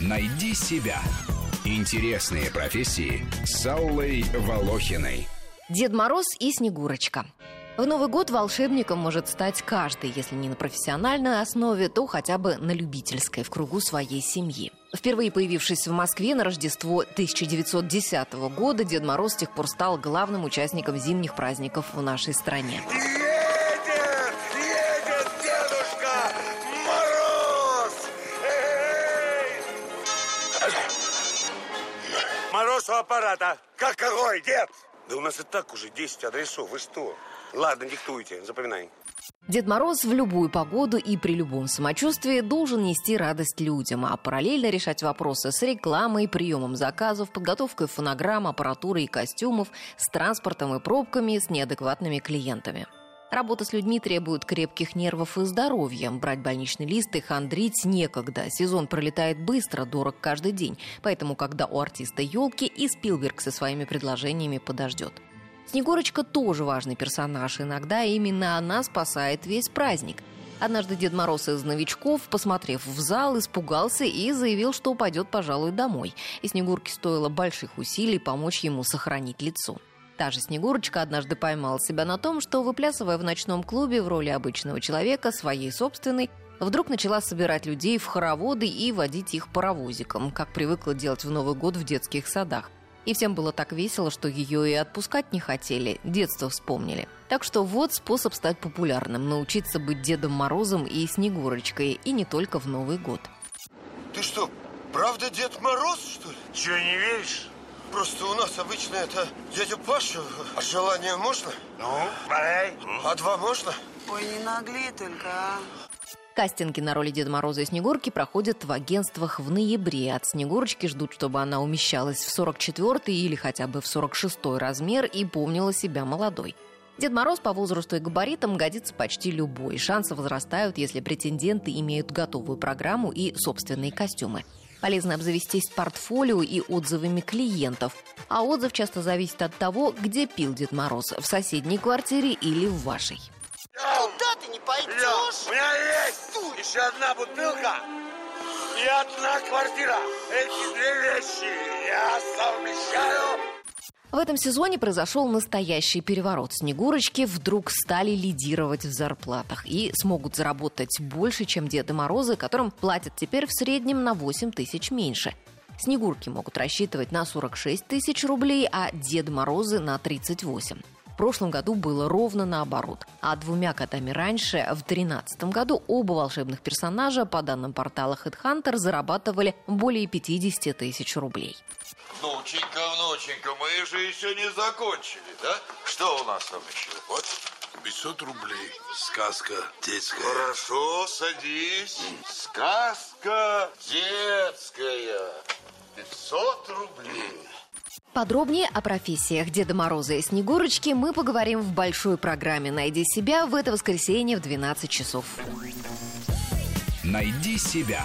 Найди себя. Интересные профессии с Аллой Волохиной. Дед Мороз и Снегурочка. В Новый год волшебником может стать каждый, если не на профессиональной основе, то хотя бы на любительской, в кругу своей семьи. Впервые появившись в Москве на Рождество 1910 года, Дед Мороз с тех пор стал главным участником зимних праздников в нашей стране. Мороз у аппарата. Как какой, дед? Да у нас и так уже 10 адресов. Вы что? Ладно, диктуйте, запоминай. Дед Мороз в любую погоду и при любом самочувствии должен нести радость людям, а параллельно решать вопросы с рекламой, приемом заказов, подготовкой фонограмм, аппаратуры и костюмов, с транспортом и пробками, с неадекватными клиентами. Работа с людьми требует крепких нервов и здоровья. Брать больничный лист и хандрить некогда. Сезон пролетает быстро, дорог каждый день. Поэтому, когда у артиста елки, и Спилберг со своими предложениями подождет. Снегурочка тоже важный персонаж. Иногда именно она спасает весь праздник. Однажды Дед Мороз из новичков, посмотрев в зал, испугался и заявил, что упадет, пожалуй, домой. И Снегурке стоило больших усилий помочь ему сохранить лицо. Та же Снегурочка однажды поймала себя на том, что, выплясывая в ночном клубе в роли обычного человека, своей собственной, вдруг начала собирать людей в хороводы и водить их паровозиком, как привыкла делать в Новый год в детских садах. И всем было так весело, что ее и отпускать не хотели, детство вспомнили. Так что вот способ стать популярным – научиться быть Дедом Морозом и Снегурочкой, и не только в Новый год. Ты что, правда Дед Мороз, что ли? Че, не веришь? Просто у нас обычно это дядя Паша. А желание можно? Ну, давай. А два можно? Ой, не нагли только, а. Кастинги на роли Деда Мороза и Снегурки проходят в агентствах в ноябре. От Снегурочки ждут, чтобы она умещалась в 44 или хотя бы в 46 размер и помнила себя молодой. Дед Мороз по возрасту и габаритам годится почти любой. Шансы возрастают, если претенденты имеют готовую программу и собственные костюмы. Полезно обзавестись портфолио и отзывами клиентов. А отзыв часто зависит от того, где пил Дед Мороз – в соседней квартире или в вашей. Куда ты не пойдешь? у меня есть еще одна бутылка и одна квартира. Эти две вещи я совмещаю. В этом сезоне произошел настоящий переворот. Снегурочки вдруг стали лидировать в зарплатах и смогут заработать больше, чем Деды Морозы, которым платят теперь в среднем на 8 тысяч меньше. Снегурки могут рассчитывать на 46 тысяч рублей, а Деды Морозы на 38. В прошлом году было ровно наоборот. А двумя годами раньше, в 2013 году, оба волшебных персонажа, по данным портала HeadHunter, зарабатывали более 50 тысяч рублей. Внученька, внученька, мы же еще не закончили, да? Что у нас там еще? Вот. 500 рублей. Сказка детская. Хорошо, садись. Сказка детская. 500 рублей. Подробнее о профессиях Деда Мороза и Снегурочки мы поговорим в большой программе «Найди себя» в это воскресенье в 12 часов. Найди себя.